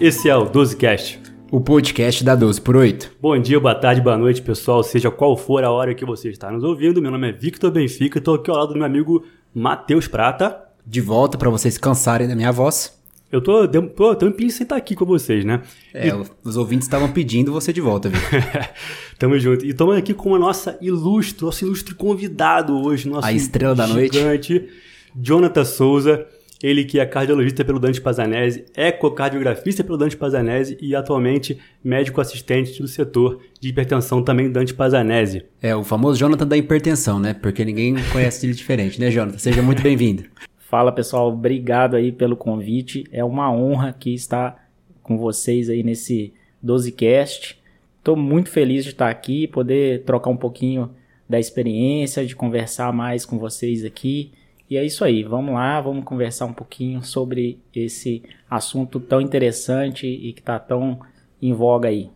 Esse é o 12cast. O podcast da 12 por 8. Bom dia, boa tarde, boa noite, pessoal, seja qual for a hora que você está nos ouvindo. Meu nome é Victor Benfica e estou aqui ao lado do meu amigo Matheus Prata. De volta para vocês cansarem da minha voz. Eu tô, pô, tô em sem estar aqui com vocês, né? É, os ouvintes estavam pedindo você de volta, viu? Tamo junto. E estamos aqui com a nossa ilustre, nosso ilustre convidado hoje, nosso A estrela da noite. Jonathan Souza. Ele que é cardiologista pelo Dante Pazanese, ecocardiografista pelo Dante Pazanese e atualmente médico assistente do setor de hipertensão também do Dante Pazanese. É o famoso Jonathan da hipertensão, né? Porque ninguém conhece ele diferente, né, Jonathan? Seja muito bem-vindo. Fala pessoal, obrigado aí pelo convite. É uma honra aqui estar com vocês aí nesse 12cast. Estou muito feliz de estar aqui, poder trocar um pouquinho da experiência, de conversar mais com vocês aqui. E é isso aí, vamos lá, vamos conversar um pouquinho sobre esse assunto tão interessante e que está tão em voga aí.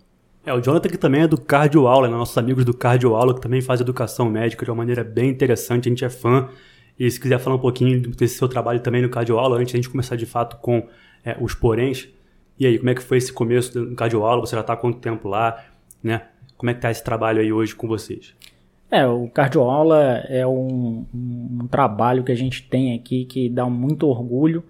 É, o Jonathan que também é do Cardio Aula, né? nossos amigos do Cardio Aula, que também faz educação médica de uma maneira bem interessante, a gente é fã. E se quiser falar um pouquinho desse seu trabalho também no Cardio Aula, antes de a gente começar de fato com é, os poréns. E aí, como é que foi esse começo do Cardio Aula? Você já está há quanto tempo lá? Né? Como é que tá esse trabalho aí hoje com vocês? É, o cardioaula é um, um, um trabalho que a gente tem aqui que dá muito orgulho,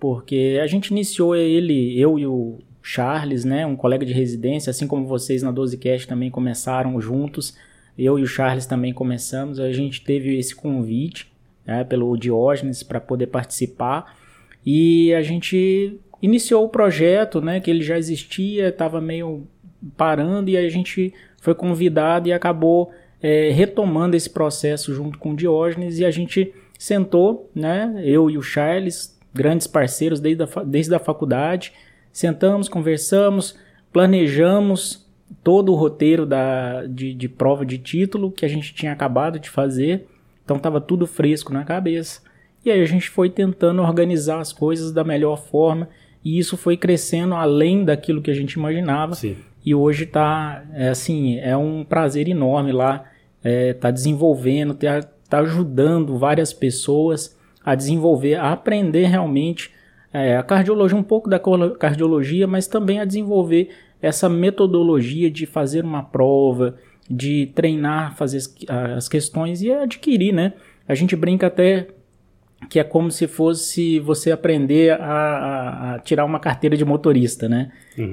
porque a gente iniciou ele, eu e o Charles, né, um colega de residência, assim como vocês na 12cast também começaram juntos, eu e o Charles também começamos, a gente teve esse convite né, pelo Diógenes para poder participar e a gente iniciou o projeto, né, que ele já existia, estava meio parando e a gente foi convidado e acabou é, retomando esse processo junto com o Diógenes e a gente sentou, né, eu e o Charles, grandes parceiros desde a, desde a faculdade, sentamos, conversamos, planejamos todo o roteiro da, de, de prova de título que a gente tinha acabado de fazer, então estava tudo fresco na cabeça. E aí a gente foi tentando organizar as coisas da melhor forma e isso foi crescendo além daquilo que a gente imaginava. Sim. E hoje tá, é assim, é um prazer enorme lá, é, tá desenvolvendo, tá, tá ajudando várias pessoas a desenvolver, a aprender realmente é, a cardiologia, um pouco da cardiologia, mas também a desenvolver essa metodologia de fazer uma prova, de treinar, fazer as, questões e adquirir, né? A gente brinca até que é como se fosse você aprender a, a- a tirar uma carteira de motorista, né?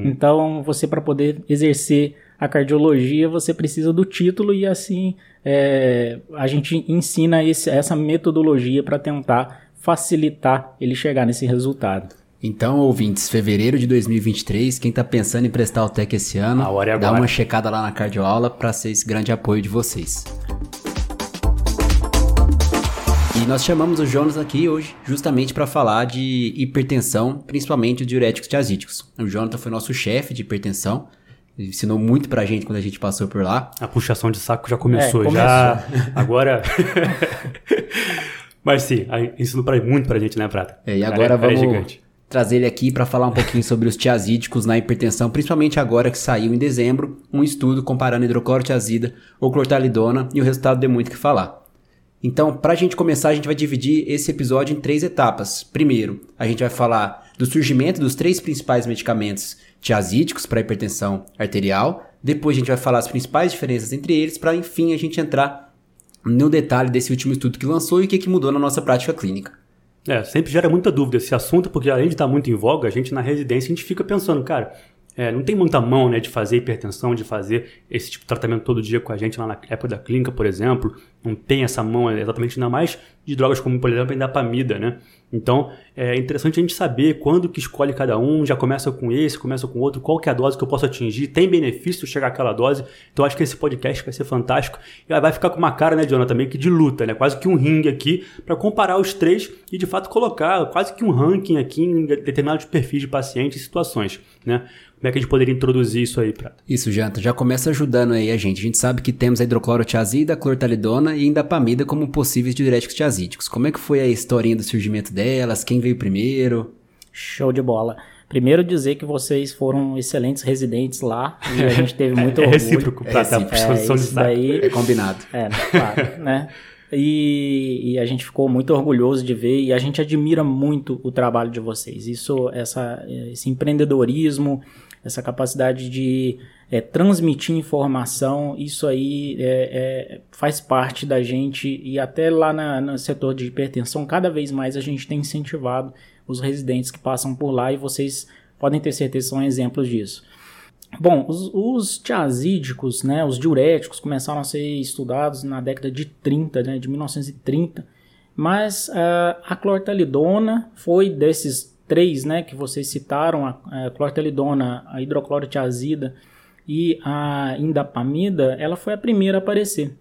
Então, você para poder exercer a cardiologia, você precisa do título e assim é, a gente ensina esse- essa metodologia para tentar facilitar ele chegar nesse resultado. Então, ouvintes, fevereiro de 2023, quem tá pensando em prestar o TEC esse ano, A hora é dá uma checada lá na cardioaula para ser esse grande apoio de vocês. E nós chamamos o Jonas aqui hoje justamente para falar de hipertensão, principalmente os diuréticos tiazídicos. O Jonathan foi nosso chefe de hipertensão, ensinou muito pra gente quando a gente passou por lá. A puxação de saco já começou, É, já. Agora. Mas sim, ensinou pra, muito pra gente, né, Prata? É, e Cara, agora é- é vamos gigante. trazer ele aqui para falar um pouquinho sobre os tiazídicos na hipertensão, principalmente agora que saiu em dezembro um estudo comparando hidroclorotiazida ou clortalidona e o resultado deu muito o que falar. Então, para a gente começar, a gente vai dividir esse episódio em três etapas. Primeiro, a gente vai falar do surgimento dos três principais medicamentos tiazídicos para hipertensão arterial. Depois, a gente vai falar as principais diferenças entre eles, para enfim a gente entrar no detalhe desse último estudo que lançou e o que, que mudou na nossa prática clínica. É, sempre gera muita dúvida esse assunto, porque além de estar muito em voga, a gente na residência a gente fica pensando, cara, é, não tem muita mão né, de fazer hipertensão, de fazer esse tipo de tratamento todo dia com a gente lá na época da clínica, por exemplo. Não tem essa mão exatamente, ainda mais de drogas como, por exemplo, a indapamida, né? Então, é interessante a gente saber quando que escolhe cada um, já começa com esse, começa com outro, qual que é a dose que eu posso atingir, tem benefício chegar àquela dose. Então, acho que esse podcast vai ser fantástico. E vai ficar com uma cara, né, Jonathan, também que de luta, né? Quase que um ringue aqui para comparar os três e, de fato, colocar quase que um ranking aqui em determinados perfis de pacientes e situações, né? Como é que a gente poderia introduzir isso aí, Prata? Isso, Janta, já começa ajudando aí a gente. A gente sabe que temos a hidroclorotiazida, a clortalidona e indapamida como possíveis diuréticos tiazídicos. Como é que foi a historinha do surgimento delas? Quem veio primeiro? Show de bola. Primeiro dizer que vocês foram excelentes residentes lá e a gente teve muito é orgulho. recíproco, Prata, a recíproco. de isso daí É combinado. É, claro, né? E, e, a gente ficou muito orgulhoso de ver e a gente admira muito o trabalho de vocês. Isso, essa, esse empreendedorismo, essa capacidade de é, transmitir informação, isso aí é, é, faz parte da gente e até lá na, no setor de hipertensão, cada vez mais a gente tem incentivado os residentes que passam por lá e vocês podem ter certeza são exemplos disso. Bom, os, os tiazídicos, né, os diuréticos, começaram a ser estudados na década de 30, né, de 1930, mas uh, a clortalidona foi desses três né, que vocês citaram, a, a clortalidona, a hidroclorotiazida e a indapamida, ela foi a primeira a aparecer.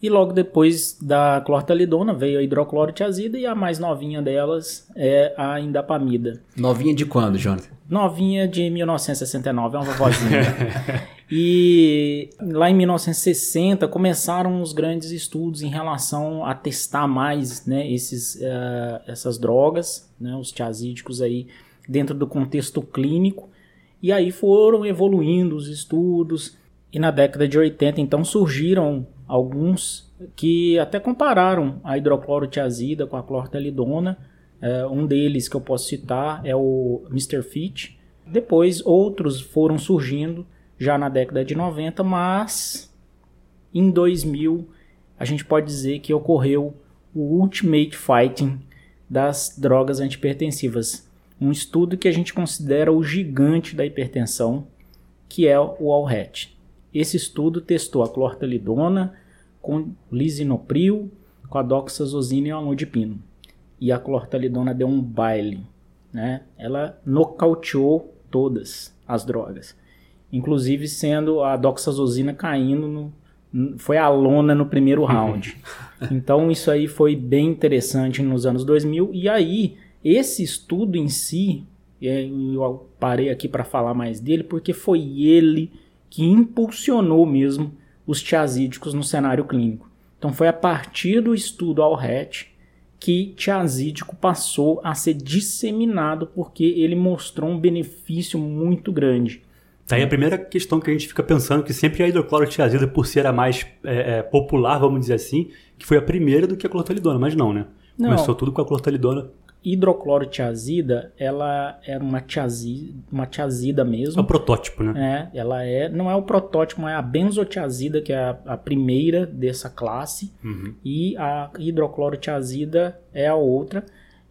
E logo depois da clortalidona veio a hidroclorotiazida e a mais novinha delas é a indapamida. Novinha de quando, Jonathan? Novinha de 1969, é uma vovozinha. e lá em 1960 começaram os grandes estudos em relação a testar mais né, esses, uh, essas drogas, né, os tiazídicos aí, dentro do contexto clínico. E aí foram evoluindo os estudos. E na década de 80, então, surgiram alguns que até compararam a hidroclorotiazida com a clortalidona. É, um deles que eu posso citar é o Mr. Fit. Depois outros foram surgindo já na década de 90, mas em 2000 a gente pode dizer que ocorreu o ultimate fighting das drogas antipertensivas. Um estudo que a gente considera o gigante da hipertensão, que é o ALHET. Esse estudo testou a clortalidona com lisinopril, com a doxazosina e o amlodipino. E a clortalidona deu um baile, né? Ela nocauteou todas as drogas, inclusive sendo a doxazosina caindo no, foi a lona no primeiro round. então isso aí foi bem interessante nos anos 2000 e aí esse estudo em si, eu parei aqui para falar mais dele porque foi ele que impulsionou mesmo os tiazídicos no cenário clínico. Então foi a partir do estudo Alret que tiazídico passou a ser disseminado porque ele mostrou um benefício muito grande. Tá aí a primeira questão que a gente fica pensando, que sempre a hidroclorotiazida, por ser a mais é, é, popular, vamos dizer assim, que foi a primeira do que a clortalidona, mas não, né? Não. Começou tudo com a clortalidona hidroclorotiazida, ela é uma tiazida, uma tiazida mesmo. É o protótipo, né? É, ela é, não é o protótipo, é a benzotiazida, que é a, a primeira dessa classe, uhum. e a hidroclorotiazida é a outra.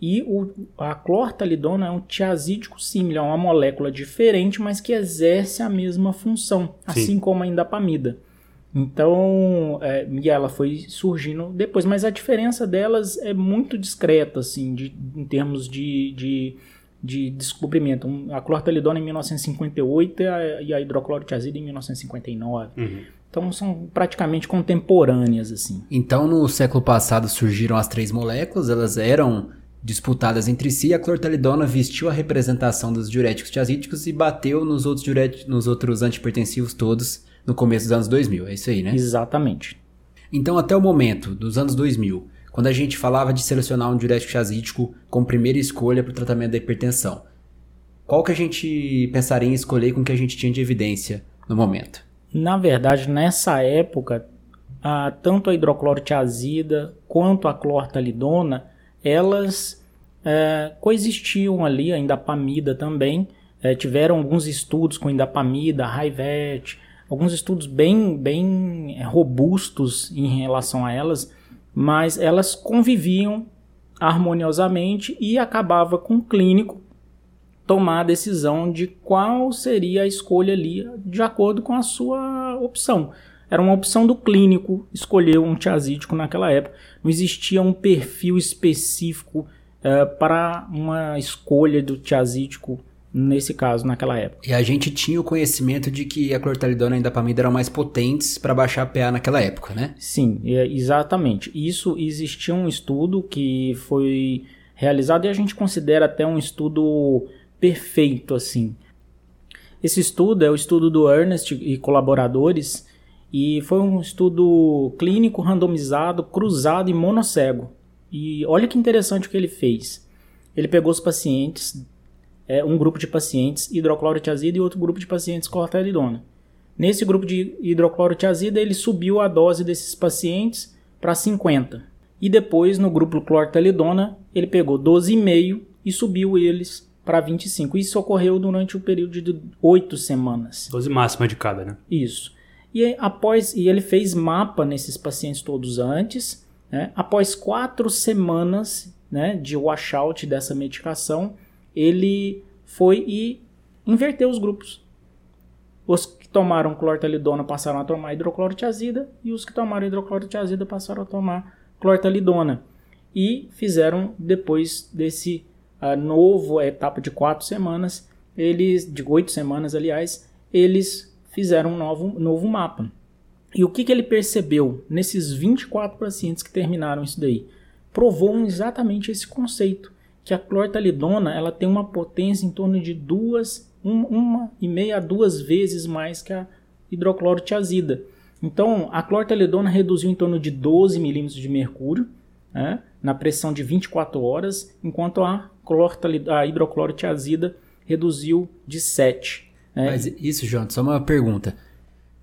E o, a clortalidona é um tiazídico similar, é uma molécula diferente, mas que exerce a mesma função, Sim. assim como a indapamida. Então, é, e ela foi surgindo depois, mas a diferença delas é muito discreta, assim, de, em termos de, de, de descobrimento. A clortalidona em 1958 e a, e a hidroclorotiazida em 1959. Uhum. Então são praticamente contemporâneas, assim. Então, no século passado surgiram as três moléculas, elas eram disputadas entre si, a clortalidona vestiu a representação dos diuréticos tiazídicos e bateu nos outros, diuréticos, nos outros antipertensivos todos no começo dos anos 2000, é isso aí, né? Exatamente. Então, até o momento dos anos 2000, quando a gente falava de selecionar um diurético tiazídico como primeira escolha para o tratamento da hipertensão, qual que a gente pensaria em escolher com o que a gente tinha de evidência no momento? Na verdade, nessa época, a, tanto a hidroclorotiazida quanto a clortalidona, elas é, coexistiam ali, a indapamida também, é, tiveram alguns estudos com indapamida, Raivet, alguns estudos bem, bem é, robustos em relação a elas, mas elas conviviam harmoniosamente e acabava com o clínico tomar a decisão de qual seria a escolha ali de acordo com a sua opção. Era uma opção do clínico escolher um tiazídico naquela época. Não existia um perfil específico uh, para uma escolha do tiazídico nesse caso, naquela época. E a gente tinha o conhecimento de que a clortalidona e a indapamida eram mais potentes para baixar a PA naquela época, né? Sim, é, exatamente. Isso existia um estudo que foi realizado e a gente considera até um estudo perfeito, assim. Esse estudo é o estudo do Ernest e colaboradores e foi um estudo clínico randomizado, cruzado e monocego. E olha que interessante o que ele fez. Ele pegou os pacientes é, um grupo de pacientes hidroclorotiazida e outro grupo de pacientes clortalidona. Nesse grupo de hidroclorotiazida, ele subiu a dose desses pacientes para 50. E depois, no grupo clortelidona, ele pegou 12,5 e subiu eles para 25. Isso ocorreu durante o período de 8 semanas. 12 máxima de cada, né? Isso. E após e ele fez mapa nesses pacientes todos antes. Né? Após quatro semanas né, de washout dessa medicação, ele foi e inverteu os grupos. Os que tomaram clortalidona passaram a tomar hidroclorotiazida e os que tomaram hidroclorotiazida passaram a tomar clortalidona. E fizeram depois desse uh, novo etapa de quatro semanas, eles de oito semanas, aliás, eles fizeram um novo, novo mapa. E o que, que ele percebeu nesses 24 pacientes que terminaram isso daí? Provou exatamente esse conceito, que a clortalidona ela tem uma potência em torno de duas, um, uma e meia a duas vezes mais que a hidroclorotiazida. Então, a clortalidona reduziu em torno de 12 milímetros de mercúrio né, na pressão de 24 horas, enquanto a, a hidroclorotiazida reduziu de 7. Né? Mas isso, Jonathan, só uma pergunta.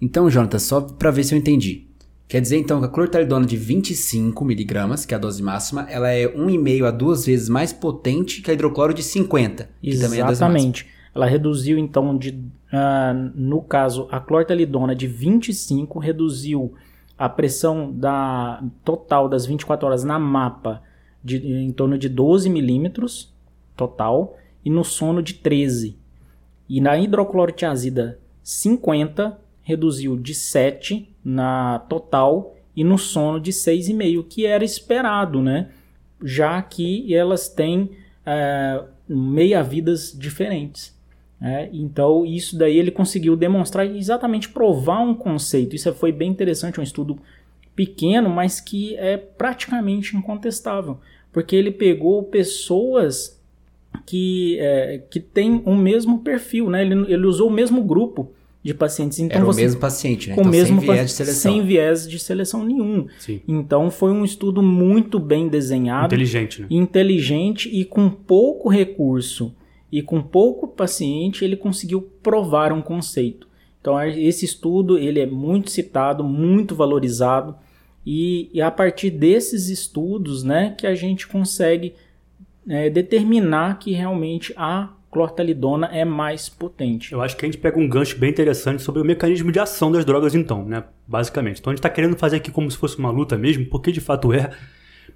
Então, Jonathan, só para ver se eu entendi. Quer dizer então que a clortalidona de 25 miligramas, que é a dose máxima, ela é 1,5 a 2 vezes mais potente que a hidrocloro de 50, que Exatamente. também é a dose máxima. Ela reduziu então de, uh, no caso, a clortalidona de 25 reduziu a pressão da total das 24 horas na mapa de, em torno de 12 milímetros total e no sono de 13. E na hidroclorotiazida 50 reduziu de 7 na total e no sono de 6,5, que era esperado, né? Já que elas têm é, meia-vidas diferentes. É, então, isso daí ele conseguiu demonstrar e exatamente provar um conceito. Isso foi bem interessante, um estudo pequeno, mas que é praticamente incontestável. Porque ele pegou pessoas que, é, que têm o mesmo perfil, né? ele, ele usou o mesmo grupo de pacientes. Então, Era o você, mesmo paciente, né? Com então, mesmo sem viés de seleção. Sem viés de seleção nenhum. Sim. Então foi um estudo muito bem desenhado. Inteligente, né? Inteligente e com pouco recurso e com pouco paciente ele conseguiu provar um conceito. Então esse estudo ele é muito citado, muito valorizado e, e a partir desses estudos, né, que a gente consegue é, determinar que realmente há clortalidona é mais potente. Eu acho que a gente pega um gancho bem interessante sobre o mecanismo de ação das drogas, então, né? Basicamente. Então a gente está querendo fazer aqui como se fosse uma luta mesmo, porque de fato é.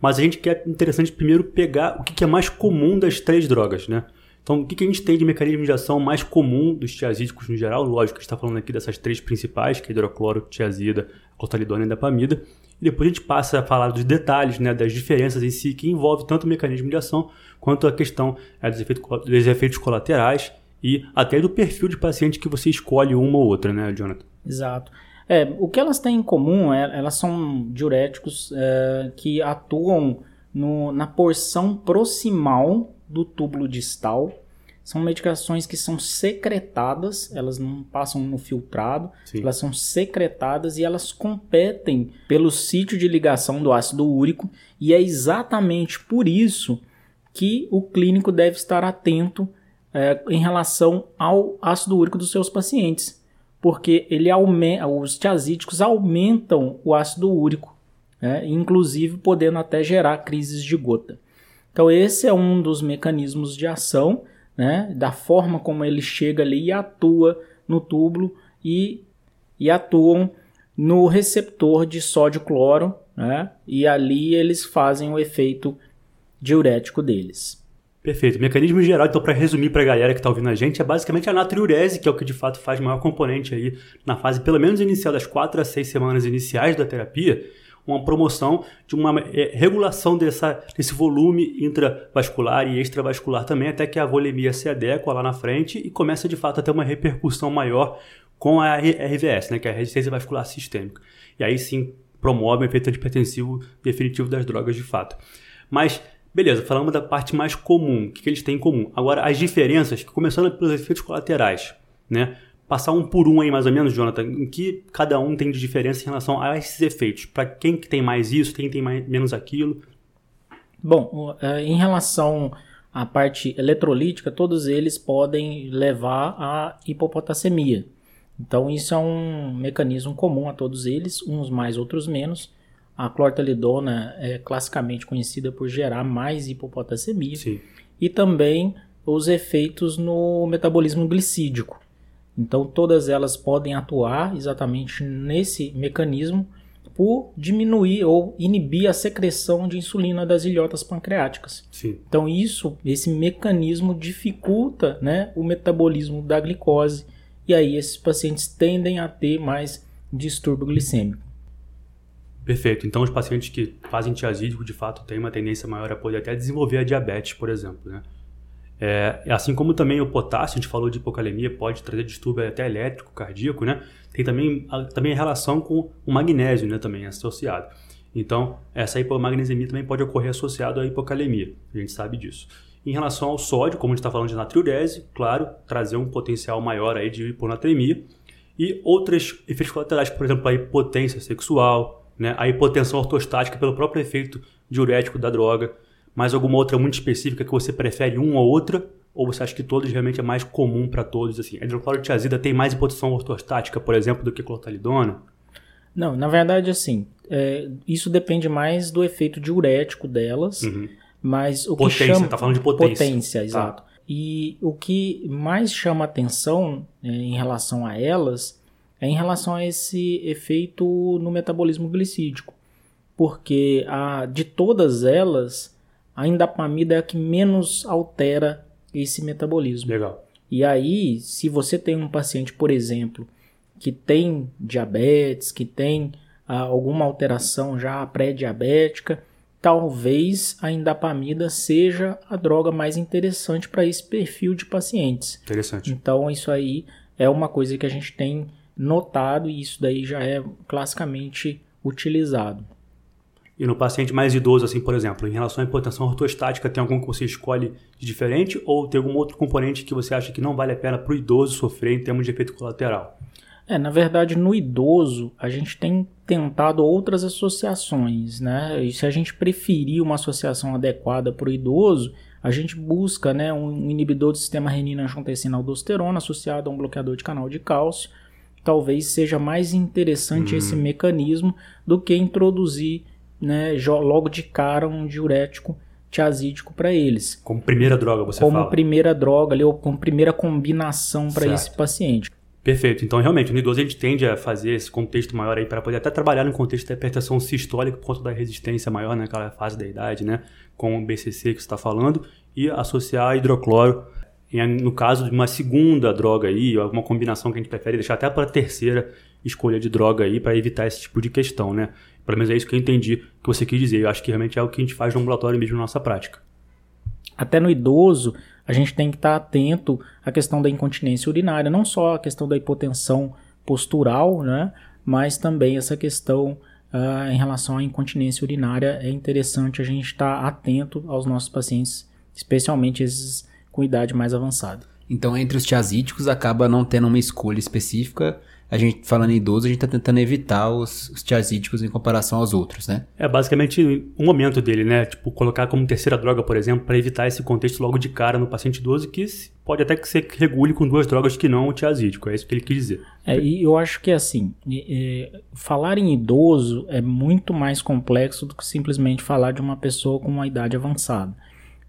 Mas a gente quer interessante primeiro pegar o que é mais comum das três drogas, né? Então, o que a gente tem de mecanismo de ação mais comum dos tiazídicos no geral? Lógico, a gente está falando aqui dessas três principais, que é hidrocloro, tiazida, clortalidona e dapamida. E depois a gente passa a falar dos detalhes, né, das diferenças em si, que envolve tanto o mecanismo de ação quanto a questão é, dos, efeitos, dos efeitos colaterais e até do perfil de paciente que você escolhe uma ou outra, né, Jonathan? Exato. É, o que elas têm em comum é elas são diuréticos é, que atuam no, na porção proximal do túbulo distal são medicações que são secretadas, elas não passam no filtrado, Sim. elas são secretadas e elas competem pelo sítio de ligação do ácido úrico, e é exatamente por isso que o clínico deve estar atento é, em relação ao ácido úrico dos seus pacientes, porque ele aumenta, os tiazídicos aumentam o ácido úrico, é, inclusive podendo até gerar crises de gota. Então esse é um dos mecanismos de ação né, da forma como ele chega ali e atua no túbulo e, e atuam no receptor de sódio-cloro, né, e ali eles fazem o efeito diurético deles. Perfeito. Mecanismo geral, então, para resumir para a galera que está ouvindo a gente, é basicamente a natriurese, que é o que de fato faz maior componente aí na fase, pelo menos inicial, das 4 a 6 semanas iniciais da terapia uma promoção de uma é, regulação dessa, desse volume intravascular e extravascular também, até que a volemia se adequa lá na frente e começa de fato a ter uma repercussão maior com a RVS, né, que é a resistência vascular sistêmica. E aí sim promove o efeito antipertensivo definitivo das drogas de fato. Mas Beleza, falamos da parte mais comum, o que, que eles têm em comum. Agora, as diferenças, começando pelos efeitos colaterais, né? Passar um por um aí mais ou menos, Jonathan, em que cada um tem de diferença em relação a esses efeitos? Para quem que tem mais isso, quem tem mais, menos aquilo? Bom, é, em relação à parte eletrolítica, todos eles podem levar à hipopotassemia. Então isso é um mecanismo comum a todos eles, uns mais, outros menos. A clortalidona é classicamente conhecida por gerar mais hipopotassemia Sim. e também os efeitos no metabolismo glicídico. Então todas elas podem atuar exatamente nesse mecanismo por diminuir ou inibir a secreção de insulina das ilhotas pancreáticas. Sim. Então isso, esse mecanismo dificulta, né, o metabolismo da glicose e aí esses pacientes tendem a ter mais distúrbio glicêmico. Perfeito. Então, os pacientes que fazem tiazídico, de fato, têm uma tendência maior a poder até desenvolver a diabetes, por exemplo, né? É, assim como também o potássio, a gente falou de hipocalemia, pode trazer distúrbio até elétrico, cardíaco, né? Tem também a, também a relação com o magnésio, né? Também associado. Então, essa hipomagnesemia também pode ocorrer associado à hipocalemia. A gente sabe disso. Em relação ao sódio, como a gente está falando de natriurese, claro, trazer um potencial maior aí de hiponatremia. E outros efeitos colaterais, por exemplo, a hipotência sexual, né? a hipotensão ortostática pelo próprio efeito diurético da droga. Mais alguma outra muito específica que você prefere uma ou outra? Ou você acha que todos realmente é mais comum para todos? Assim, a hidroclorotiazida tem mais hipotensão ortostática, por exemplo, do que clortalidona? Não, na verdade, assim, é, isso depende mais do efeito diurético delas, Uhum. mas o Potência, que chama... tá falando de potência. Potência, Tá. exato. E o que mais chama atenção é, em relação a elas é em relação a esse efeito no metabolismo glicídico. Porque a, de todas elas, a indapamida é a que menos altera esse metabolismo. Legal. E aí, se você tem um paciente, por exemplo, que tem diabetes, que tem ah, alguma alteração já pré-diabética, talvez a indapamida seja a droga mais interessante para esse perfil de pacientes. Interessante. Então, isso aí é uma coisa que a gente tem notado e isso daí já é classicamente utilizado. E no paciente mais idoso, assim, por exemplo, em relação à hipotensão ortostática, tem algum que você escolhe de diferente ou tem algum outro componente que você acha que não vale a pena para o idoso sofrer em termos de efeito colateral? É, na verdade, no idoso, a gente tem tentado outras associações, né? E se a gente preferir uma associação adequada para o idoso, a gente busca né, um inibidor do sistema renina-angiotensina-aldosterona associado a um bloqueador de canal de cálcio. Talvez seja mais interessante esse mecanismo do que introduzir né, logo de cara um diurético tiazídico para eles. Como primeira droga, você como fala. primeira droga ali, ou como primeira combinação para esse paciente. Perfeito. Então, realmente, no idoso a gente tende a fazer esse contexto maior aí para poder até trabalhar no contexto da hipertensão sistólica por conta da resistência maior naquela fase da idade, né? Com o BCC que você está falando e associar hidrocloro no caso de uma segunda droga aí, ou alguma combinação que a gente prefere deixar até para a terceira escolha de droga aí para evitar esse tipo de questão, né? Pelo menos é isso que eu entendi que você quis dizer. Eu acho que realmente é o que a gente faz no ambulatório mesmo na nossa prática. Até no idoso, a gente tem que estar atento à questão da incontinência urinária, não só a questão da hipotensão postural, né? Mas também essa questão ah, em relação à incontinência urinária. É interessante a gente estar atento aos nossos pacientes, especialmente esses com idade mais avançada. Então, entre os tiazídicos, acaba não tendo uma escolha específica. A gente, falando em idoso, a gente tá tentando evitar os, os tiazídicos em comparação aos outros, né? É basicamente o momento dele, né? Tipo, colocar como terceira droga, por exemplo, para evitar esse contexto logo de cara no paciente idoso, que se- pode até que ser que regule com duas drogas que não o tiazídico. É isso que ele quis dizer. É, e eu acho que assim, é, é, falar em idoso é muito mais complexo do que simplesmente falar de uma pessoa com uma idade avançada.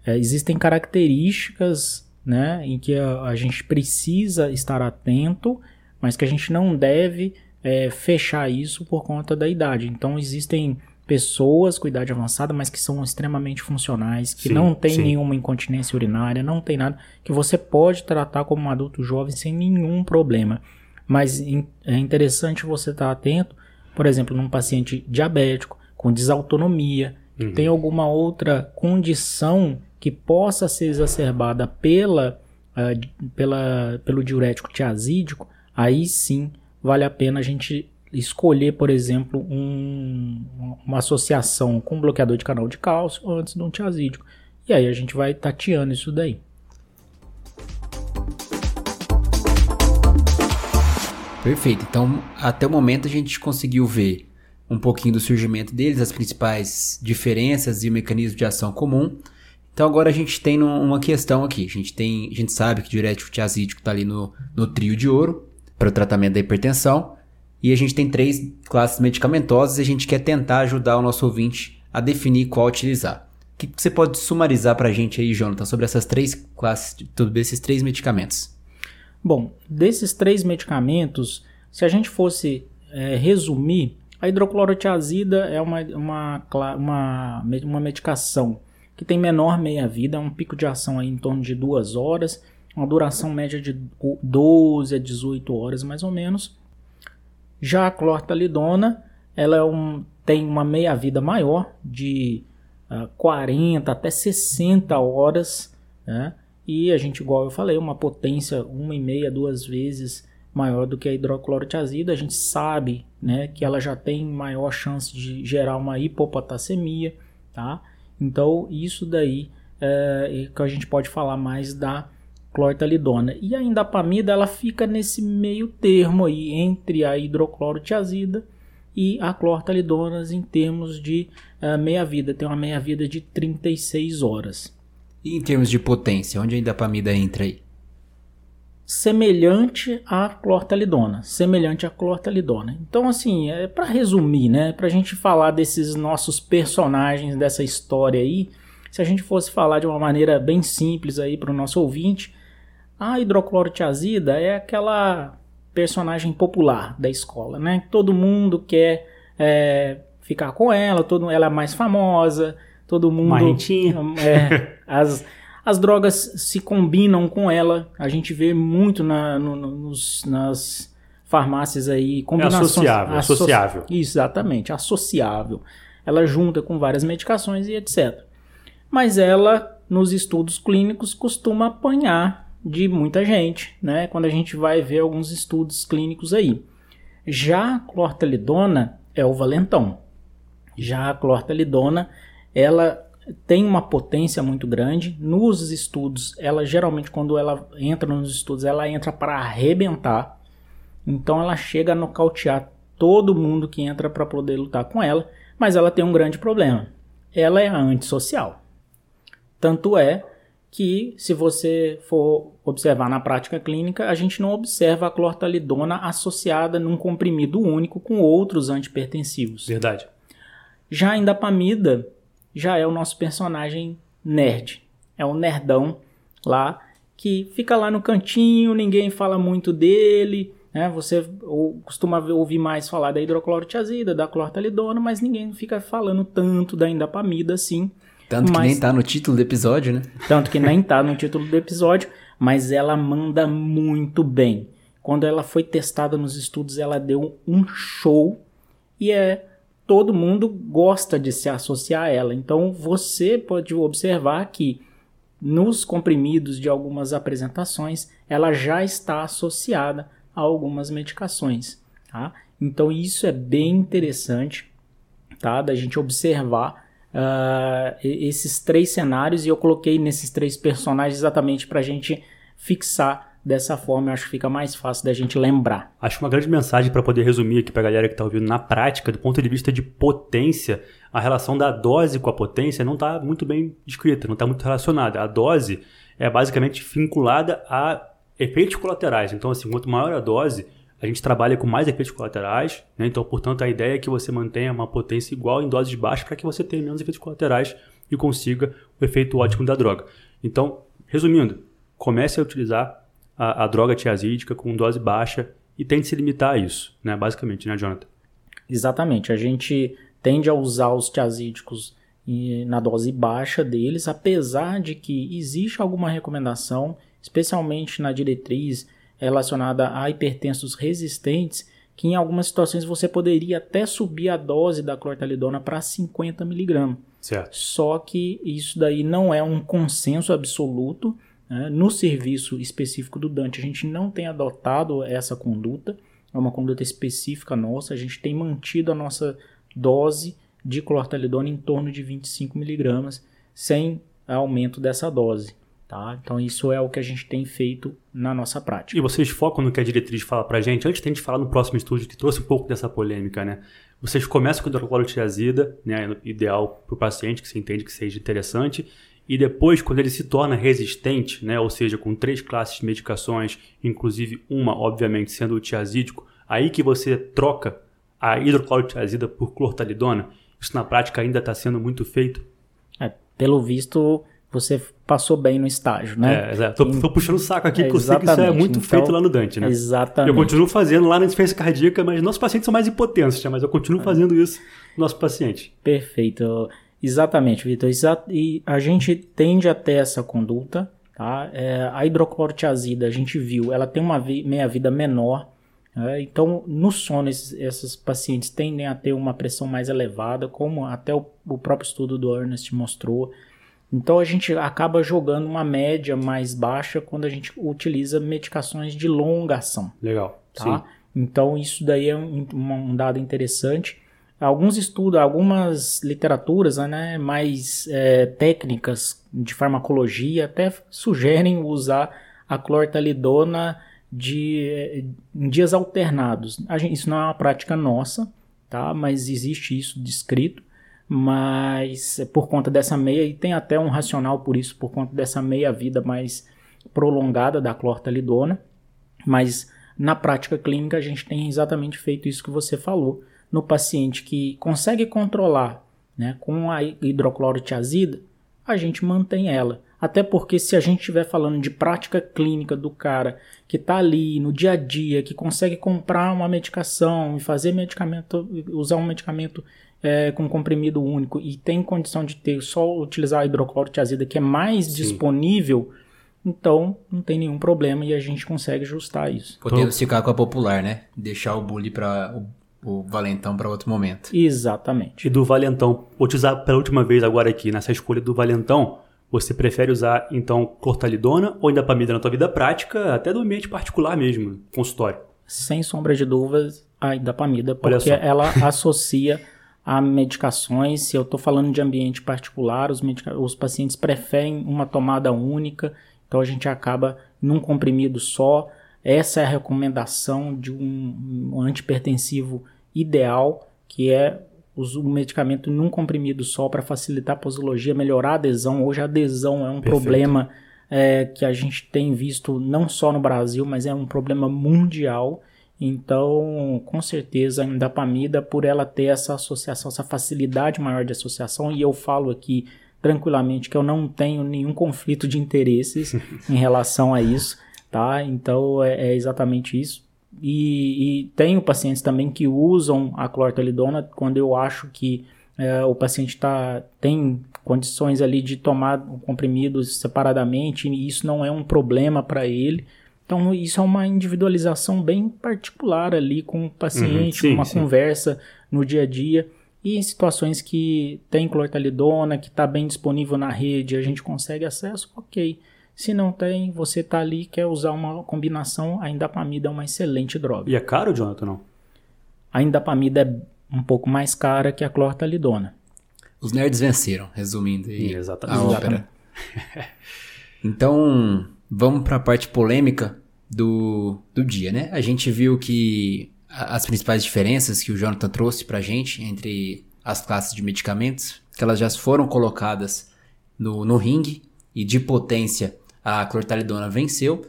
É, existem características né, em que a, a gente precisa estar atento, mas que a gente não deve é, fechar isso por conta da idade. Então existem pessoas com idade avançada, mas que são extremamente funcionais, que Sim, não tem sim. nenhuma incontinência urinária, não tem nada, que você pode tratar como um adulto jovem sem nenhum problema. Mas é interessante você estar atento, por exemplo, num paciente diabético, com desautonomia, que tem alguma outra condição que possa ser exacerbada pela, di- pela, pelo diurético tiazídico, aí sim vale a pena a gente escolher, por exemplo, um- uma associação com um bloqueador de canal de cálcio antes de um tiazídico. E aí a gente vai tateando isso daí. Perfeito. Então, até o momento a gente conseguiu ver um pouquinho do surgimento deles, as principais diferenças e o mecanismo de ação comum. Então agora a gente tem uma questão aqui. A gente tem, a gente sabe que diurético tiazídico está ali no, no trio de ouro. Para o tratamento da hipertensão. E a gente tem três classes medicamentosas e a gente quer tentar ajudar o nosso ouvinte a definir qual utilizar. O que você pode sumarizar para a gente aí, Jonathan, sobre essas três classes, sobre esses três medicamentos? Bom, desses três medicamentos, se a gente fosse é, resumir, a hidroclorotiazida é uma, uma, uma, uma medicação que tem menor meia-vida, um pico de ação aí em torno de duas horas, uma duração média de 12 a 18 horas mais ou menos. Já a clortalidona, ela é um, tem uma meia-vida maior, de uh, ah, 40 até 60 horas, né? e a gente, igual eu falei, uma potência uma e meia, duas vezes maior do que a hidroclorotiazida. A gente sabe né, que ela já tem maior chance de gerar uma hipopotassemia, tá? Então, isso daí é, que a gente pode falar mais da clortalidona. E a indapamida, ela fica nesse meio termo aí entre a hidroclorotiazida e a clortalidona em termos de uh, meia-vida. Tem uma meia-vida de 36 horas. E em termos de potência, onde a indapamida entra aí? Semelhante à clortalidona, semelhante à clortalidona. Então, assim, é para resumir, né, para a gente falar desses nossos personagens dessa história aí, se a gente fosse falar de uma maneira bem simples aí para o nosso ouvinte, a hidroclorotiazida é aquela personagem popular da escola, né? Todo mundo quer é, ficar com ela, todo, ela é mais famosa, todo mundo. Marrentinha. É, as, as drogas se combinam com ela. A gente vê muito na, no, nos, nas farmácias aí combinações. É associável, asso associável. Exatamente, associável. Ela junta com várias medicações e etc. Mas ela, nos estudos clínicos, costuma apanhar de muita gente, né? Quando a gente vai ver alguns estudos clínicos aí. Já a clortalidona é o valentão. Já a clortalidona, ela tem uma potência muito grande. Nos estudos, ela geralmente quando ela entra nos estudos, ela entra para arrebentar. Então ela chega a nocautear todo mundo que entra para poder lutar com ela, mas ela tem um grande problema. Ela é antissocial. Tanto é que, se você for observar na prática clínica, a gente não observa a clortalidona associada num comprimido único com outros antipertensivos. Verdade. Já a indapamida já é o nosso personagem nerd. É um nerdão lá que fica lá no cantinho, ninguém fala muito dele, né? Você ou, costuma ouvir mais falar da hidroclorotiazida, da clortalidona, mas ninguém fica falando tanto da indapamida assim. Tanto mas, que nem tá no título do episódio, né? Tanto que nem tá no título do episódio, mas ela manda muito bem. Quando ela foi testada nos estudos, ela deu um show e é todo mundo gosta de se associar a ela. Então você pode observar que nos comprimidos de algumas apresentações, ela já está associada a algumas medicações, tá? Então isso é bem interessante, tá? Da gente observar uh, esses três cenários e eu coloquei nesses três personagens exatamente para a gente fixar dessa forma. Eu acho que fica mais fácil da gente lembrar. Acho uma grande mensagem para poder resumir aqui para a galera que está ouvindo na prática, do ponto de vista de potência, a relação da dose com a potência não está muito bem descrita, não está muito relacionada. A dose é basicamente vinculada a efeitos colaterais. Então, assim, quanto maior a dose, a gente trabalha com mais efeitos colaterais, né? então, portanto, a ideia é que você mantenha uma potência igual em doses baixas para que você tenha menos efeitos colaterais e consiga o efeito ótimo da droga. Então, resumindo, comece a utilizar a, a droga tiazídica com dose baixa e tente se limitar a isso, né? basicamente, né, Jonathan? Exatamente. A gente tende a usar os tiazídicos na dose baixa deles, apesar de que existe alguma recomendação, especialmente na diretriz relacionada a hipertensos resistentes, que em algumas situações você poderia até subir a dose da clortalidona para 50 mg. Certo. Só que isso daí não é um consenso absoluto. Né? No serviço específico do Dante, a gente não tem adotado essa conduta, é uma conduta específica nossa, a gente tem mantido a nossa dose de clortalidona em torno de 25 mg, sem aumento dessa dose. Tá? Então isso é o que a gente tem feito na nossa prática. E vocês focam no que a diretriz fala pra gente, antes de a gente falar no próximo estúdio que trouxe um pouco dessa polêmica, né? Vocês começam com hidroclorotiazida, né, ideal para o paciente que você entende que seja interessante, E depois, quando ele se torna resistente, né, ou seja, com três classes de medicações, inclusive uma, obviamente, sendo o tiazídico, aí que você troca a hidroclorotiazida por clortalidona. Isso na prática ainda está sendo muito feito? É, pelo visto, você passou bem no estágio, né? É, exato. Tô, tô puxando o saco aqui, é, porque eu sei que isso é muito então, feito lá no Dante, né? Exatamente. Eu continuo fazendo lá na insuficiência cardíaca, mas nossos pacientes são mais impotentes, né? mas eu continuo fazendo isso no nosso paciente. Perfeito. Exatamente, Vitor. E a gente tende a ter essa conduta, tá? É, a hidroclorotiazida, a gente viu, ela tem uma meia-vida menor, né? então no sono esses, esses, pacientes tendem a ter uma pressão mais elevada, como até o, o próprio estudo do Ernest mostrou. Então a gente acaba jogando uma média mais baixa quando a gente utiliza medicações de longa ação. Legal. Tá? Sim. Então isso daí é um, um, dado interessante. Alguns estudos, algumas literaturas né, mais é, técnicas de farmacologia até sugerem usar a clortalidona de, em dias alternados. Gente, isso não é uma prática nossa, tá? mas existe isso descrito mas por conta dessa meia, e tem até um racional por isso, por conta dessa meia vida mais prolongada da clortalidona, mas na prática clínica a gente tem exatamente feito isso que você falou, no paciente que consegue controlar né, com a hidroclorotiazida, a gente mantém ela. Até porque se a gente estiver falando de prática clínica do cara que está ali no dia a dia, que consegue comprar uma medicação e fazer medicamento, usar um medicamento é, com comprimido único e tem condição de ter só utilizar a hidroclorotiazida que é mais Sim. disponível, então não tem nenhum problema e a gente consegue ajustar isso. Podemos ficar com a popular, né? Deixar o bully para o, o valentão para outro momento. Exatamente. E do valentão, vou te usar pela última vez agora aqui nessa escolha do valentão. Você prefere usar então clortalidona ou indapamida na tua vida prática, até do ambiente particular mesmo, consultório? Sem sombra de dúvidas, a indapamida, porque ela associa a medicações. Se eu estou falando de ambiente particular, os, os pacientes preferem uma tomada única, então a gente acaba num comprimido só. Essa é a recomendação de um, um antipertensivo ideal, que é o medicamento num comprimido só para facilitar a posologia, melhorar a adesão. Hoje a adesão é um Perfeito. problema é, que a gente tem visto não só no Brasil, mas é um problema mundial. Então, com certeza, a indapamida, por ela ter essa associação, essa facilidade maior de associação, e eu falo aqui tranquilamente que eu não tenho nenhum conflito de interesses em relação a isso, tá? Então, é, é exatamente isso. E, e, tenho pacientes também que usam a clortalidona quando eu acho que é, o paciente tá, tem condições ali de tomar comprimidos separadamente e isso não é um problema para ele, então, isso é uma individualização bem particular ali com o paciente, uhum, sim, uma sim. conversa no dia a dia. E em situações que tem clortalidona, que está bem disponível na rede, a gente consegue acesso, ok. Se não tem, você está ali quer usar uma combinação, a indapamida é uma excelente droga. E é caro, Jonathan, não? A indapamida é um pouco mais cara que a clortalidona. Os nerds venceram, resumindo aí Exatamente. a ópera. então, vamos para a parte polêmica do, do dia, né? A gente viu que as principais diferenças que o Jonathan trouxe para a gente entre as classes de medicamentos, que elas já foram colocadas no, no ringue e de potência a clortalidona venceu,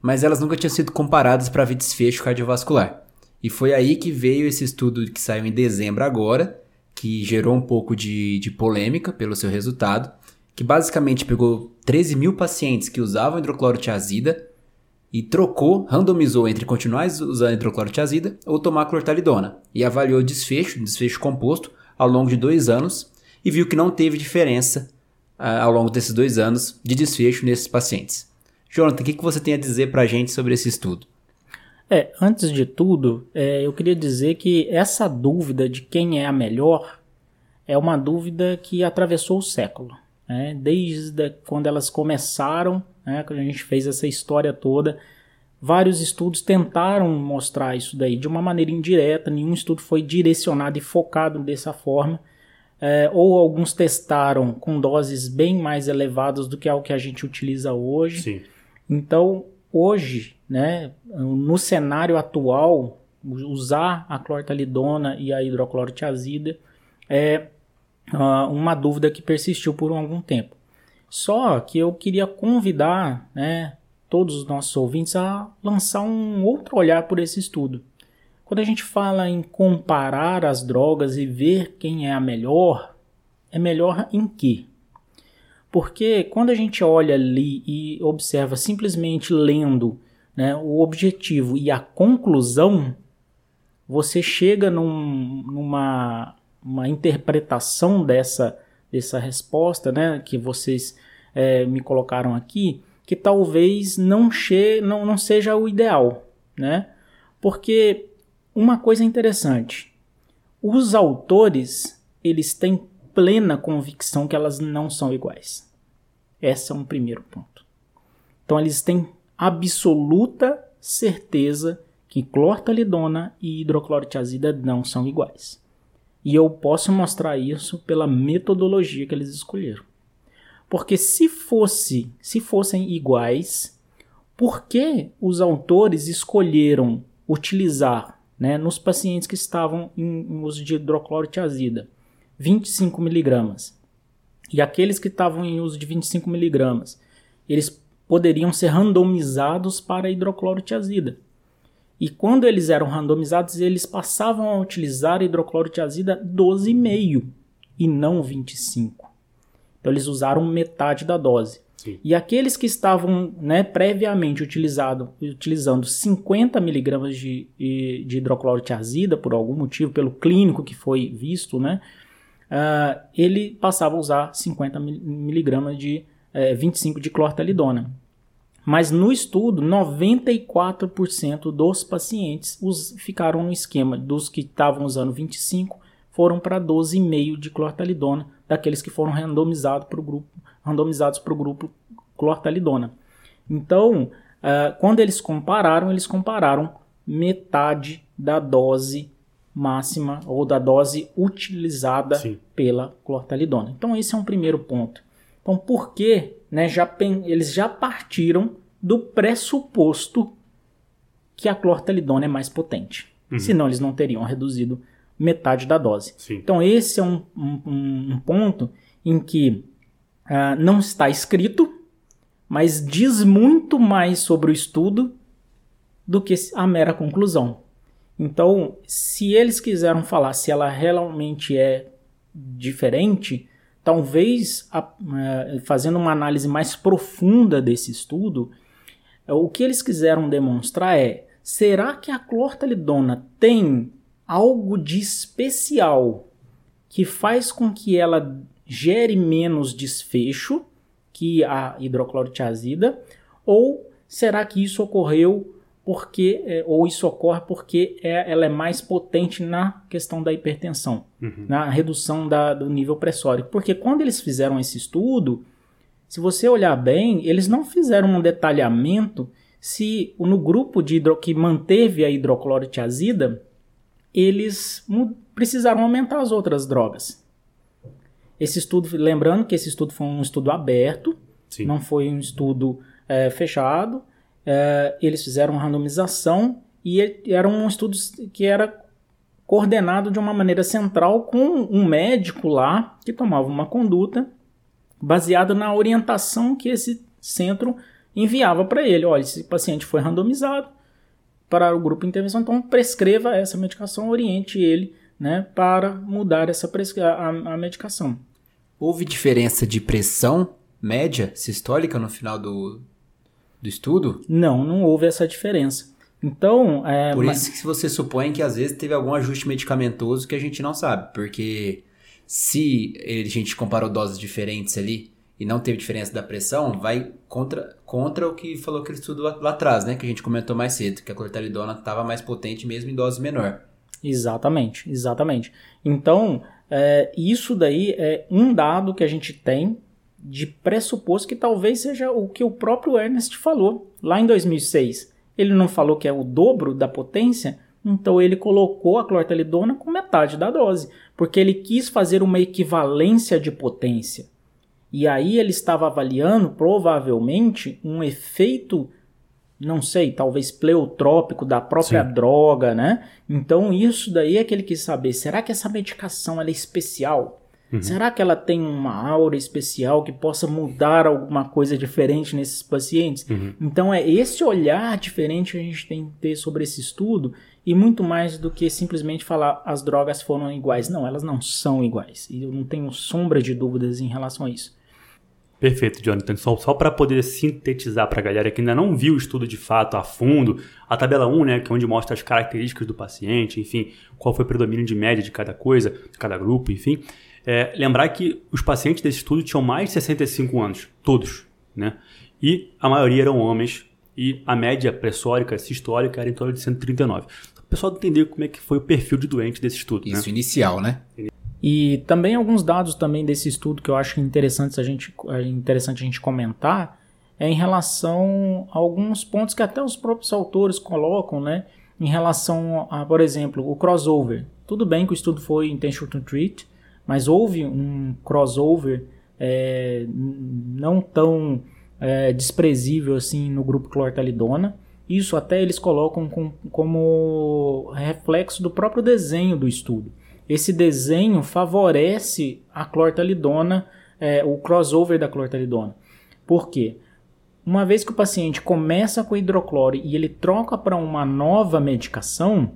mas elas nunca tinham sido comparadas para ver desfecho cardiovascular. E foi aí que veio esse estudo que saiu em dezembro agora, que gerou um pouco de, de polêmica pelo seu resultado, que basicamente pegou 13 mil pacientes que usavam hidroclorotiazida e trocou, randomizou entre continuar usando hidroclorotiazida ou tomar clortalidona e avaliou o desfecho, desfecho composto, ao longo de dois anos e viu que não teve diferença uh, ao longo desses dois anos de desfecho nesses pacientes. Jonathan, o que, que você tem a dizer para a gente sobre esse estudo? É, antes de tudo, é, eu queria dizer que essa dúvida de quem é a melhor é uma dúvida que atravessou o século. Né? Desde quando elas começaram né, quando a gente fez essa história toda, vários estudos tentaram mostrar isso daí de uma maneira indireta, nenhum estudo foi direcionado e focado dessa forma, é, ou alguns testaram com doses bem mais elevadas do que é o que a gente utiliza hoje. Sim. Então, hoje, né, no cenário atual, usar a clortalidona e a hidroclorotiazida é uh, uma dúvida que persistiu por algum tempo. Só que eu queria convidar né, todos os nossos ouvintes a lançar um outro olhar por esse estudo. Quando a gente fala em comparar as drogas e ver quem é a melhor, é melhor em quê? Porque quando a gente olha ali e observa simplesmente lendo né, o objetivo e a conclusão, você chega num, numa uma interpretação dessa, dessa resposta né, que vocês é, me colocaram aqui, que talvez não, che não, não seja o ideal. Né? Porque uma coisa interessante, os autores eles têm plena convicção que elas não são iguais. Esse é um primeiro ponto. Então eles têm absoluta certeza que clortalidona e hidroclorotiazida não são iguais. E eu posso mostrar isso pela metodologia que eles escolheram. Porque se fosse, se fossem iguais, por que os autores escolheram utilizar, né, nos pacientes que estavam em, uso de hidroclorotiazida, 25 miligramas, e aqueles que estavam em uso de 25 miligramas, eles poderiam ser randomizados para hidroclorotiazida. E quando eles eram randomizados, eles passavam a utilizar hidroclorotiazida 12,5 e não 25. Então eles usaram metade da dose. Sim. E aqueles que estavam né, previamente utilizado, utilizando 50 miligramas de, de hidroclorotiazida, por algum motivo, pelo clínico que foi visto, né, uh, ele passava a usar 50 miligramas de uh, 25 de clortalidona. Mas no estudo, 94% dos pacientes os, ficaram no esquema. Dos que estavam usando 25, foram para 12,5 de clortalidona, daqueles que foram randomizados para o grupo, randomizados para o grupo clortalidona. Então, uh, quando eles compararam, eles compararam metade da dose máxima ou da dose utilizada Sim. pela clortalidona. Então, esse é um primeiro ponto. Então, por que né, já, eles já partiram do pressuposto que a clortalidona é mais potente. Uhum. Senão eles não teriam reduzido metade da dose. Sim. Então, esse é um, um, um ponto em que uh, não está escrito, mas diz muito mais sobre o estudo do que a mera conclusão. Então, se eles quiseram falar se ela realmente é diferente, talvez a, uh, fazendo uma análise mais profunda desse estudo, o que eles quiseram demonstrar é: será que a clortalidona tem algo de especial que faz com que ela gere menos desfecho que a hidroclorotiazida? Ou será que isso ocorreu porque é, ou isso ocorre porque é, ela é mais potente na questão da hipertensão, uhum. na redução da, do nível pressórico. Porque quando eles fizeram esse estudo, se você olhar bem, eles não fizeram um detalhamento se no grupo de hidro, que manteve a hidroclorotiazida, eles precisaram aumentar as outras drogas. Esse estudo, lembrando que esse estudo foi um estudo aberto, Sim. não foi um estudo é, fechado, é, eles fizeram uma randomização e era um estudo que era coordenado de uma maneira central com um médico lá que tomava uma conduta baseada na orientação que esse centro enviava para ele. Olha, esse paciente foi randomizado para o grupo de intervenção, então prescreva essa medicação, oriente ele né, para mudar essa a, a medicação. Houve diferença de pressão média sistólica no final do, do estudo? Não, não houve essa diferença. Então, é, por isso que você supõe que às vezes teve algum ajuste medicamentoso que a gente não sabe, porque se a gente comparou doses diferentes ali e não teve diferença da pressão, vai contra, contra o que falou aquele estudo lá, lá atrás, né, que a gente comentou mais cedo, que a clortalidona estava mais potente mesmo em dose menor. Exatamente, exatamente. Então, é, isso daí é um dado que a gente tem de pressuposto que talvez seja o que o próprio Ernest falou lá em 2006. Ele não falou que é o dobro da potência, então ele colocou a clortalidona com metade da dose, porque ele quis fazer uma equivalência de potência. E aí ele estava avaliando provavelmente um efeito, não sei, talvez pleotrópico da própria Sim. droga, né? Então isso daí é que ele quis saber, será que essa medicação é especial? Uhum. Será que ela tem uma aura especial que possa mudar alguma coisa diferente nesses pacientes? Uhum. Então é esse olhar diferente que a gente tem que ter sobre esse estudo e muito mais do que simplesmente falar as drogas foram iguais. Não, elas não são iguais. E eu não tenho sombra de dúvidas em relação a isso. Perfeito, Jonathan. Só, só para poder sintetizar para a galera que ainda não viu o estudo de fato a fundo, a tabela 1, né, que é onde mostra as características do paciente, enfim, qual foi o predomínio de média de cada coisa, de cada grupo, enfim. É, lembrar que os pacientes desse estudo tinham mais de 65 anos, todos, né? E a maioria eram homens e a média pressórica, sistólica, era em torno de 139. O pessoal entender como é que foi o perfil de doente desse estudo, Isso né? inicial, né? E também alguns dados também desse estudo que eu acho interessante a gente, é interessante a gente comentar é em relação a alguns pontos que até os próprios autores colocam, né? Em relação a, por exemplo, o crossover. Tudo bem que o estudo foi intention to treat, mas houve um crossover é, não tão é, desprezível assim no grupo clortalidona. Isso até eles colocam com, como reflexo do próprio desenho do estudo esse desenho favorece a clortalidona, é, o crossover da clortalidona. Por quê? Uma vez que o paciente começa com hidrocloro e ele troca para uma nova medicação,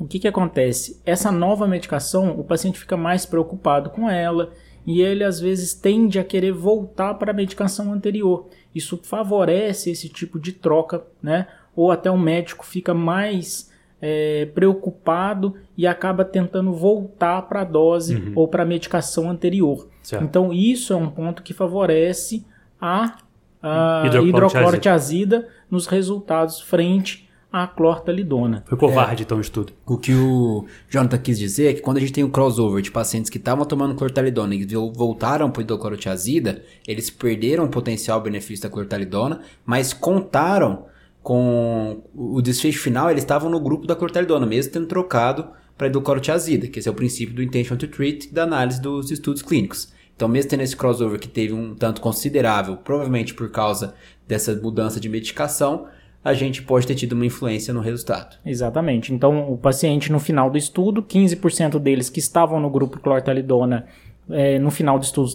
o que, que acontece? Essa nova medicação, o paciente fica mais preocupado com ela e ele às vezes tende a querer voltar para a medicação anterior. Isso favorece esse tipo de troca, né? Ou até o médico fica mais é, preocupado e acaba tentando voltar para a dose uhum. ou para a medicação anterior. Certo. Então, isso é um ponto que favorece a, a hidroclorotiazida nos resultados frente à clortalidona. Foi covarde, é, então, o estudo. O que o Jonathan quis dizer é que quando a gente tem um crossover de pacientes que estavam tomando clortalidona e voltaram para hidroclorotiazida, eles perderam o potencial benefício da clortalidona, mas contaram com o desfecho final, eles estavam no grupo da clortalidona, mesmo tendo trocado para hidroclorotiazida, que esse é o princípio do intention to treat da análise dos estudos clínicos. Então, mesmo tendo esse crossover que teve um tanto considerável, provavelmente por causa dessa mudança de medicação, a gente pode ter tido uma influência no resultado. Exatamente. Então, o paciente no final do estudo, 15% deles que estavam no grupo clortalidona, é, no final do estudo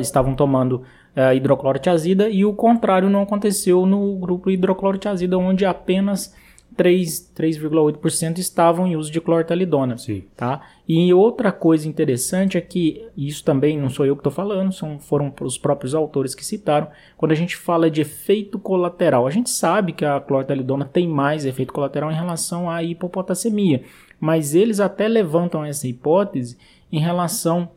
estavam tomando é, hidroclorotiazida e o contrário não aconteceu no grupo hidroclorotiazida, onde apenas 3,8% estavam em uso de clortalidona. Sim. Tá? E outra coisa interessante é que, isso também não sou eu que estou falando, são, foram os próprios autores que citaram, quando a gente fala de efeito colateral, a gente sabe que a clortalidona tem mais efeito colateral em relação à hipopotassemia, mas eles até levantam essa hipótese em relação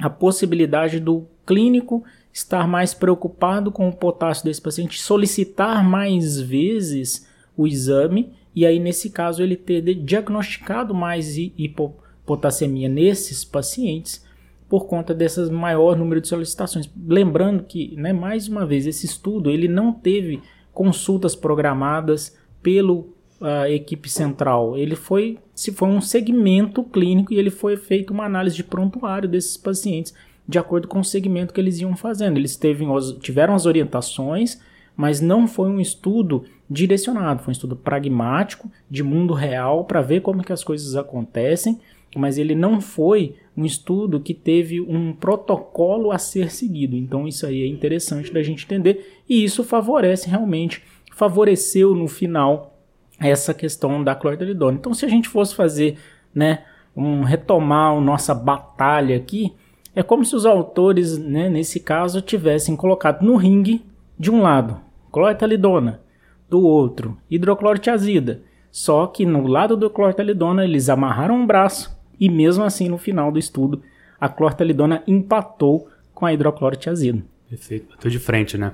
à possibilidade do clínico estar mais preocupado com o potássio desse paciente, solicitar mais vezes o exame e aí nesse caso ele ter diagnosticado mais hipopotassemia nesses pacientes por conta desses maior número de solicitações. Lembrando que, né, mais uma vez, esse estudo ele não teve consultas programadas pelo a equipe central, ele foi se foi um segmento clínico e ele foi feito uma análise de prontuário desses pacientes de acordo com o segmento que eles iam fazendo. Eles teve, tiveram as orientações, mas não foi um estudo direcionado, foi um estudo pragmático, de mundo real, para ver como que as coisas acontecem, mas ele não foi um estudo que teve um protocolo a ser seguido. Então isso aí é interessante da gente entender e isso favorece realmente, favoreceu no final essa questão da clordelidona. Então se a gente fosse fazer, né, um retomar a nossa batalha aqui, é como se os autores, né, nesse caso, tivessem colocado no ringue, de um lado, clortalidona, do outro, hidroclorotiazida. Só que no lado do clortalidona eles amarraram um braço e mesmo assim no final do estudo a clortalidona empatou com a hidroclorotiazida. Perfeito, bateu de frente, né?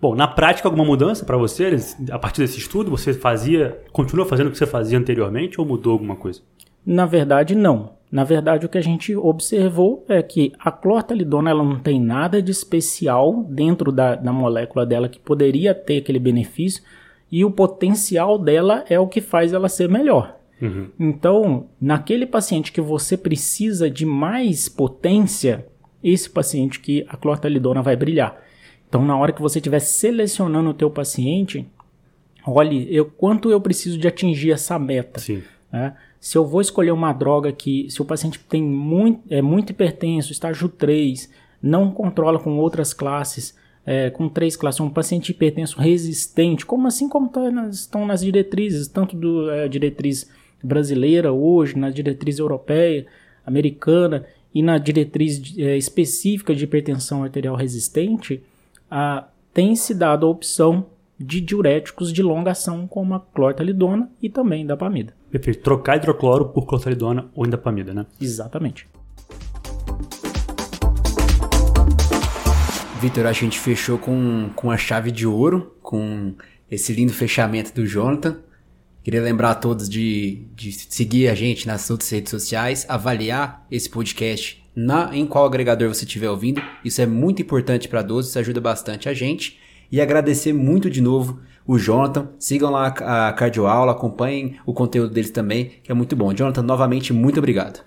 Bom, na prática alguma mudança para você a partir desse estudo? Você fazia, continua fazendo o que você fazia anteriormente ou mudou alguma coisa? Na verdade, não. Na verdade, o que a gente observou é que a clortalidona ela não tem nada de especial dentro da, da molécula dela que poderia ter aquele benefício e o potencial dela é o que faz ela ser melhor. Uhum. Então, naquele paciente que você precisa de mais potência, esse paciente que a clortalidona vai brilhar. Então, na hora que você estiver selecionando o teu paciente, olhe eu, quanto eu preciso de atingir essa meta. Né? se eu vou escolher uma droga que, se o paciente tem muito, é muito hipertenso, estágio 3, não controla com outras classes, é, com três classes, um paciente hipertenso resistente, como assim como tá nas, estão nas diretrizes, tanto do é, diretriz brasileira hoje, na diretriz europeia, americana e na diretriz é, específica de hipertensão arterial resistente, a, tem se dado a opção de diuréticos de longa ação, como a clortalidona e também da pamida. Perfeito. Trocar hidrocloro por clortalidona ou indapamida, né? Exatamente. Vitor, a gente fechou com, com a chave de ouro, com esse lindo fechamento do Jonathan. Queria lembrar a todos de, de seguir a gente nas outras redes sociais, avaliar esse podcast na, em qual agregador você estiver ouvindo. Isso é muito importante para 12, isso ajuda bastante a gente. E agradecer muito de novo o Jonathan. Sigam lá a Cardioaula, acompanhem o conteúdo deles também, que é muito bom. Jonathan, novamente, muito obrigado.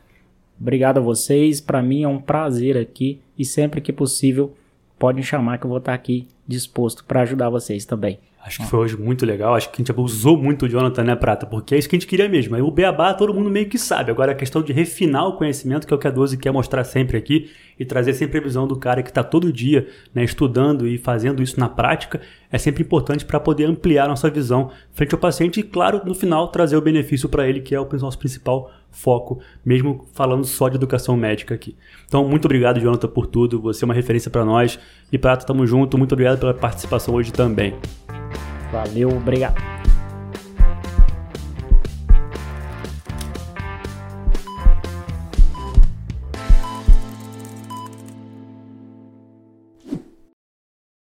Obrigado a vocês. Para mim é um prazer aqui e sempre que possível podem chamar que eu vou estar aqui disposto para ajudar vocês também. Acho que foi hoje muito legal. Acho que a gente abusou muito o Jonathan, né, Prata? Porque é isso que a gente queria mesmo. O Beabá todo mundo meio que sabe. Agora a questão de refinar o conhecimento, que é o que a 12 quer mostrar sempre aqui, e trazer sempre a visão do cara que está todo dia né, estudando e fazendo isso na prática, é sempre importante para poder ampliar nossa visão frente ao paciente e, claro, no final, trazer o benefício para ele, que é o nosso principal foco, mesmo falando só de educação médica aqui. Então, muito obrigado, Jonathan, por tudo. Você é uma referência para nós. E Prata, tamo junto. Muito obrigado pela participação hoje também. Valeu, obrigado.